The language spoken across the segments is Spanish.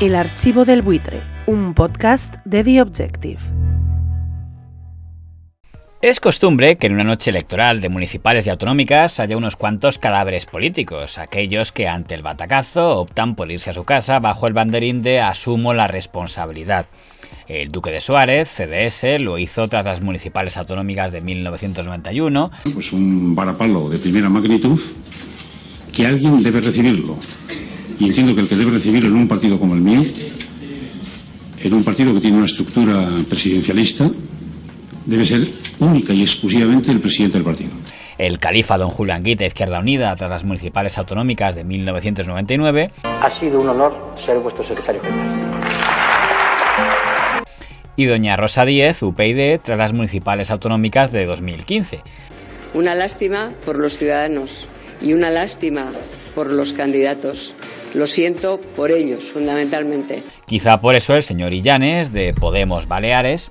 El Archivo del Buitre, un podcast de The Objective. Es costumbre que en una noche electoral de municipales y autonómicas haya unos cuantos cadáveres políticos, aquellos que ante el batacazo optan por irse a su casa bajo el banderín de asumo la responsabilidad. El duque de Suárez, CDS, lo hizo tras las municipales autonómicas de 1991. Pues un varapalo de primera magnitud que alguien debe recibirlo y entiendo que el que debe recibirlo en un partido como el mío, en un partido que tiene una estructura presidencialista, debe ser única y exclusivamente el presidente del partido. El califa don Julián Guita, Izquierda Unida, tras las municipales autonómicas de 1999. Ha sido un honor ser vuestro secretario general. Y doña Rosa Díez, UPyD, tras las municipales autonómicas de 2015. Una lástima por los ciudadanos y una lástima por los candidatos. Lo siento por ellos, fundamentalmente. Quizá por eso el señor Illanes, de Podemos Baleares,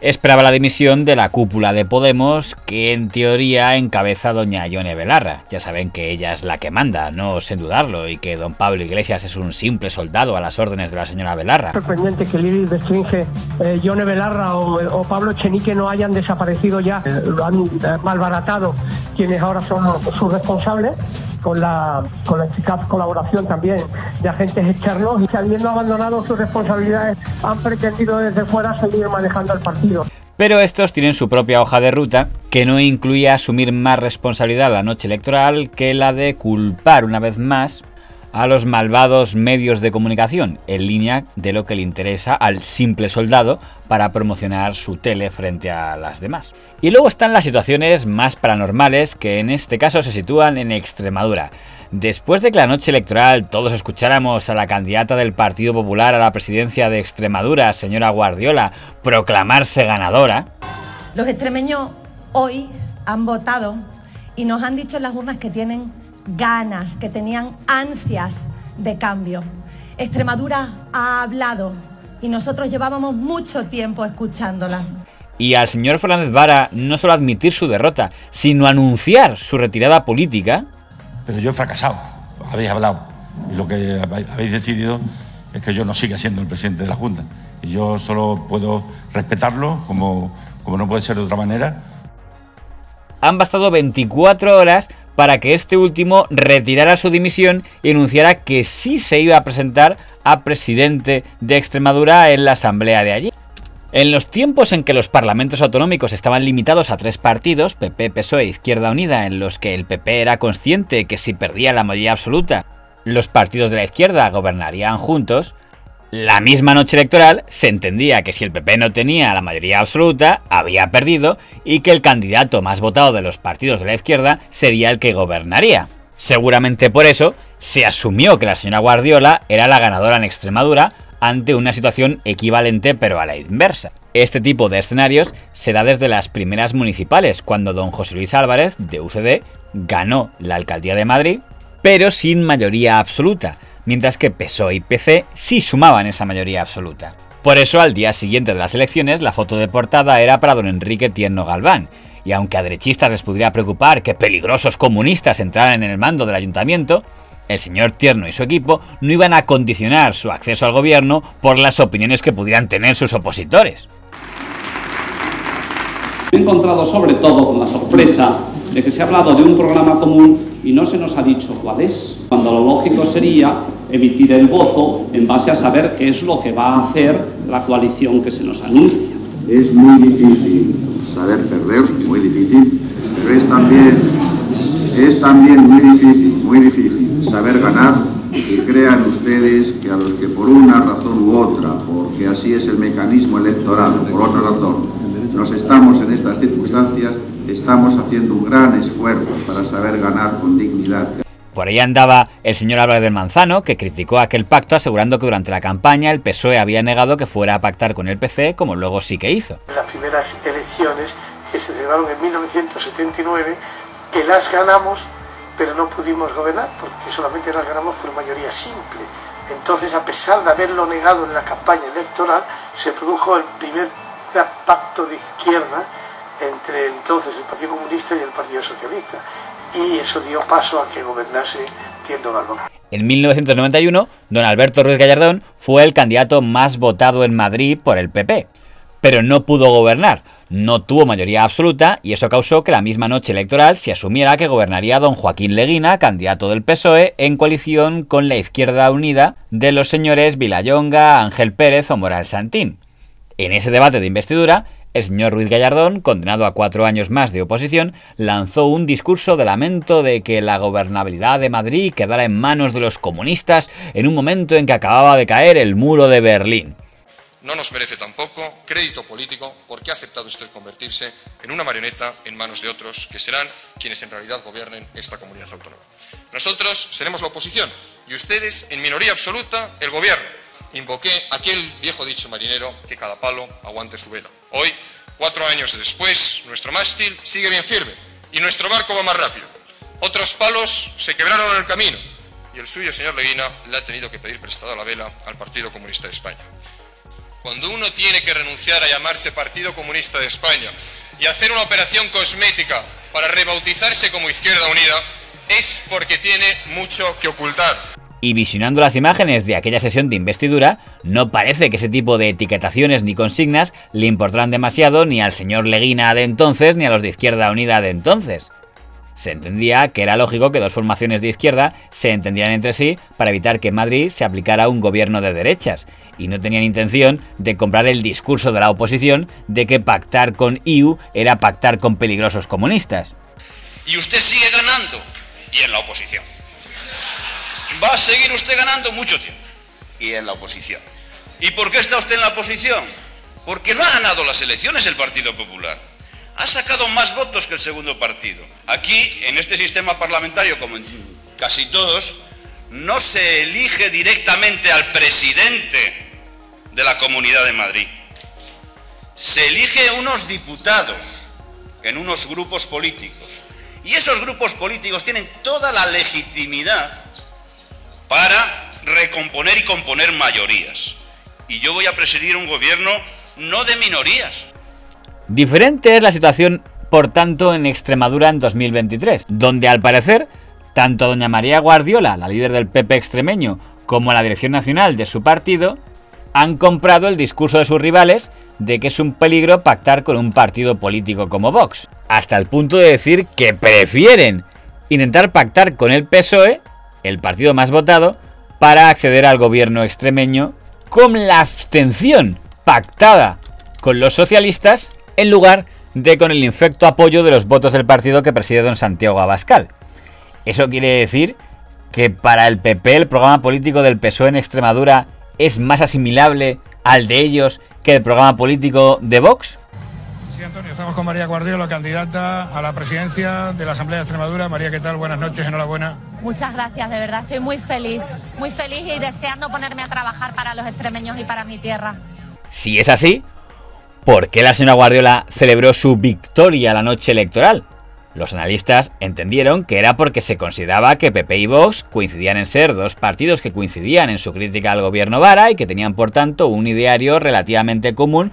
esperaba la dimisión de la cúpula de Podemos que en teoría encabeza doña Ione Belarra. Ya saben que ella es la que manda, no osen dudarlo, y que don Pablo Iglesias es un simple soldado a las órdenes de la señora Belarra. Sorprendente que Lili Bestringe, eh, Ione Belarra o, Pablo Chenique no hayan desaparecido ya, eh, lo han eh, malbaratado quienes ahora son sus responsables con la, con la eficaz colaboración también de agentes externos y que habiendo abandonado sus responsabilidades han pretendido desde fuera seguir manejando el partido. Pero estos tienen su propia hoja de ruta que no incluía asumir más responsabilidad la noche electoral que la de culpar una vez más a los malvados medios de comunicación, en línea de lo que le interesa al simple soldado para promocionar su tele frente a las demás. Y luego están las situaciones más paranormales que en este caso se sitúan en Extremadura. Después de que la noche electoral todos escucháramos a la candidata del Partido Popular a la presidencia de Extremadura, señora Guardiola, proclamarse ganadora, los extremeños hoy han votado y nos han dicho en las urnas que tienen ganas, que tenían ansias de cambio. Extremadura ha hablado y nosotros llevábamos mucho tiempo escuchándola. Y al señor Fernández Vara no solo admitir su derrota, sino anunciar su retirada política. Pero yo he fracasado, habéis hablado. Y lo que habéis decidido es que yo no siga siendo el presidente de la Junta. Y yo solo puedo respetarlo como, como no puede ser de otra manera. Han bastado 24 horas para que este último retirara su dimisión y anunciara que sí se iba a presentar a presidente de Extremadura en la asamblea de allí. En los tiempos en que los parlamentos autonómicos estaban limitados a tres partidos, PP, PSOE e Izquierda Unida, en los que el PP era consciente que si perdía la mayoría absoluta, los partidos de la izquierda gobernarían juntos, la misma noche electoral se entendía que si el PP no tenía la mayoría absoluta, había perdido y que el candidato más votado de los partidos de la izquierda sería el que gobernaría. Seguramente por eso se asumió que la señora Guardiola era la ganadora en Extremadura ante una situación equivalente pero a la inversa. Este tipo de escenarios se da desde las primeras municipales, cuando don José Luis Álvarez, de UCD, ganó la alcaldía de Madrid, pero sin mayoría absoluta, mientras que PSOE y PC sí sumaban esa mayoría absoluta. Por eso, al día siguiente de las elecciones, la foto de portada era para don Enrique Tierno Galván, y aunque a derechistas les pudiera preocupar que peligrosos comunistas entraran en el mando del ayuntamiento, el señor Tierno y su equipo no iban a condicionar su acceso al gobierno por las opiniones que pudieran tener sus opositores. he encontrado sobre todo con la sorpresa de que se ha hablado de un programa común y no se nos ha dicho cuál es, cuando lo lógico sería emitir el voto en base a saber qué es lo que va a hacer la coalición que se nos anuncia. Es muy difícil saber perder, muy difícil, pero es también, es también muy difícil, muy difícil saber ganar y crean ustedes que a los que por una razón u otra, porque así es el mecanismo electoral, por otra razón, nos estamos en estas circunstancias, estamos haciendo un gran esfuerzo para saber ganar con dignidad. Por ahí andaba el señor Álvarez del Manzano, que criticó aquel pacto asegurando que durante la campaña el PSOE había negado que fuera a pactar con el PC, como luego sí que hizo. Las primeras elecciones que se celebraron en 1979, que las ganamos, pero no pudimos gobernar, porque solamente las ganamos por mayoría simple. Entonces, a pesar de haberlo negado en la campaña electoral, se produjo el primer pacto de izquierda entre entonces el Partido Comunista y el Partido Socialista y eso dio paso a que gobernase Tiendo Galván. En 1991, don Alberto Ruiz Gallardón fue el candidato más votado en Madrid por el PP, pero no pudo gobernar, no tuvo mayoría absoluta y eso causó que la misma noche electoral se asumiera que gobernaría don Joaquín Leguina, candidato del PSOE, en coalición con la Izquierda Unida de los señores Vilayonga, Ángel Pérez o Moral Santín. En ese debate de investidura, el señor Ruiz Gallardón, condenado a cuatro años más de oposición, lanzó un discurso de lamento de que la gobernabilidad de Madrid quedara en manos de los comunistas en un momento en que acababa de caer el muro de Berlín. No nos merece tampoco crédito político porque ha aceptado usted convertirse en una marioneta en manos de otros que serán quienes en realidad gobiernen esta comunidad autónoma. Nosotros seremos la oposición y ustedes, en minoría absoluta, el gobierno. Invoqué aquel viejo dicho marinero que cada palo aguante su vela. Hoy, cuatro años después, nuestro mástil sigue bien firme y nuestro barco va más rápido. Otros palos se quebraron en el camino y el suyo, señor Leguina, le ha tenido que pedir prestada la vela al Partido Comunista de España. Cuando uno tiene que renunciar a llamarse Partido Comunista de España y hacer una operación cosmética para rebautizarse como Izquierda Unida, es porque tiene mucho que ocultar. Y visionando las imágenes de aquella sesión de investidura, no parece que ese tipo de etiquetaciones ni consignas le importaran demasiado ni al señor Leguina de entonces ni a los de Izquierda Unida de entonces. Se entendía que era lógico que dos formaciones de izquierda se entendieran entre sí para evitar que en Madrid se aplicara un gobierno de derechas, y no tenían intención de comprar el discurso de la oposición de que pactar con IU era pactar con peligrosos comunistas. Y usted sigue ganando, y en la oposición va a seguir usted ganando mucho tiempo. Y en la oposición. ¿Y por qué está usted en la oposición? Porque no ha ganado las elecciones el Partido Popular. Ha sacado más votos que el segundo partido. Aquí, en este sistema parlamentario, como en casi todos, no se elige directamente al presidente de la Comunidad de Madrid. Se elige unos diputados en unos grupos políticos. Y esos grupos políticos tienen toda la legitimidad para recomponer y componer mayorías. Y yo voy a presidir un gobierno no de minorías. Diferente es la situación, por tanto, en Extremadura en 2023, donde al parecer, tanto doña María Guardiola, la líder del PP extremeño, como la dirección nacional de su partido, han comprado el discurso de sus rivales de que es un peligro pactar con un partido político como Vox, hasta el punto de decir que prefieren intentar pactar con el PSOE el partido más votado, para acceder al gobierno extremeño con la abstención pactada con los socialistas en lugar de con el infecto apoyo de los votos del partido que preside don Santiago Abascal. Eso quiere decir que para el PP el programa político del PSOE en Extremadura es más asimilable al de ellos que el programa político de Vox. Sí, Antonio, estamos con María Guardiola, candidata a la presidencia de la Asamblea de Extremadura. María, ¿qué tal? Buenas noches, enhorabuena. Muchas gracias, de verdad, estoy muy feliz, muy feliz y deseando ponerme a trabajar para los extremeños y para mi tierra. Si es así, ¿por qué la señora Guardiola celebró su victoria la noche electoral? Los analistas entendieron que era porque se consideraba que PP y Vox coincidían en ser dos partidos que coincidían en su crítica al gobierno Vara y que tenían por tanto un ideario relativamente común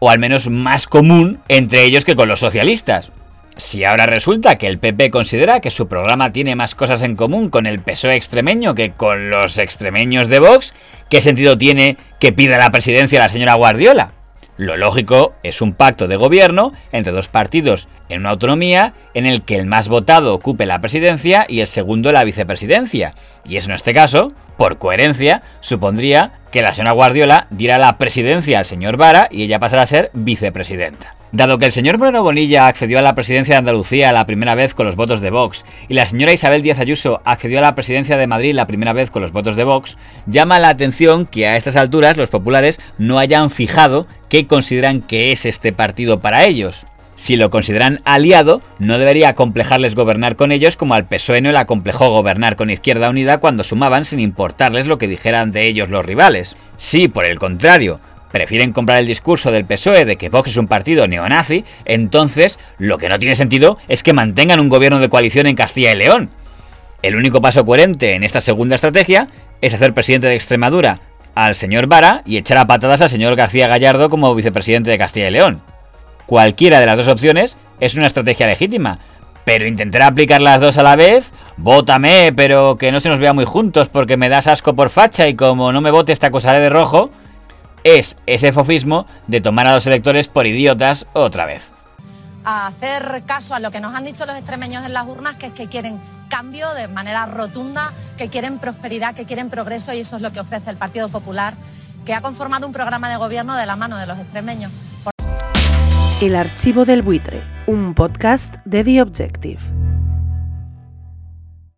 o al menos más común entre ellos que con los socialistas. Si ahora resulta que el PP considera que su programa tiene más cosas en común con el PSOE extremeño que con los extremeños de Vox, ¿qué sentido tiene que pida la presidencia la señora Guardiola? Lo lógico es un pacto de gobierno entre dos partidos en una autonomía en el que el más votado ocupe la presidencia y el segundo la vicepresidencia. Y eso en este caso, por coherencia, supondría que la señora Guardiola diera la presidencia al señor Vara y ella pasara a ser vicepresidenta. Dado que el señor Bruno Bonilla accedió a la presidencia de Andalucía la primera vez con los votos de Vox y la señora Isabel Díaz Ayuso accedió a la presidencia de Madrid la primera vez con los votos de Vox, llama la atención que a estas alturas los populares no hayan fijado qué consideran que es este partido para ellos. Si lo consideran aliado, no debería complejarles gobernar con ellos como al PSOE no le acomplejó gobernar con Izquierda Unida cuando sumaban sin importarles lo que dijeran de ellos los rivales. Si, por el contrario, prefieren comprar el discurso del PSOE de que Vox es un partido neonazi, entonces lo que no tiene sentido es que mantengan un gobierno de coalición en Castilla y León. El único paso coherente en esta segunda estrategia es hacer presidente de Extremadura al señor Vara y echar a patadas al señor García Gallardo como vicepresidente de Castilla y León. Cualquiera de las dos opciones es una estrategia legítima, Pero intentar aplicar las dos a la vez, vótame, pero que no se nos vea muy juntos porque me das asco por facha y como no me vote esta cosa de rojo, es ese fofismo de tomar a los electores por idiotas otra vez. A hacer caso a lo que nos han dicho los extremeños en las urnas, que es que quieren cambio de manera rotunda, que quieren prosperidad, que quieren progreso y eso es lo que ofrece el Partido Popular, que ha conformado un programa de gobierno de la mano de los extremeños. El archivo del buitre, un podcast de The Objective.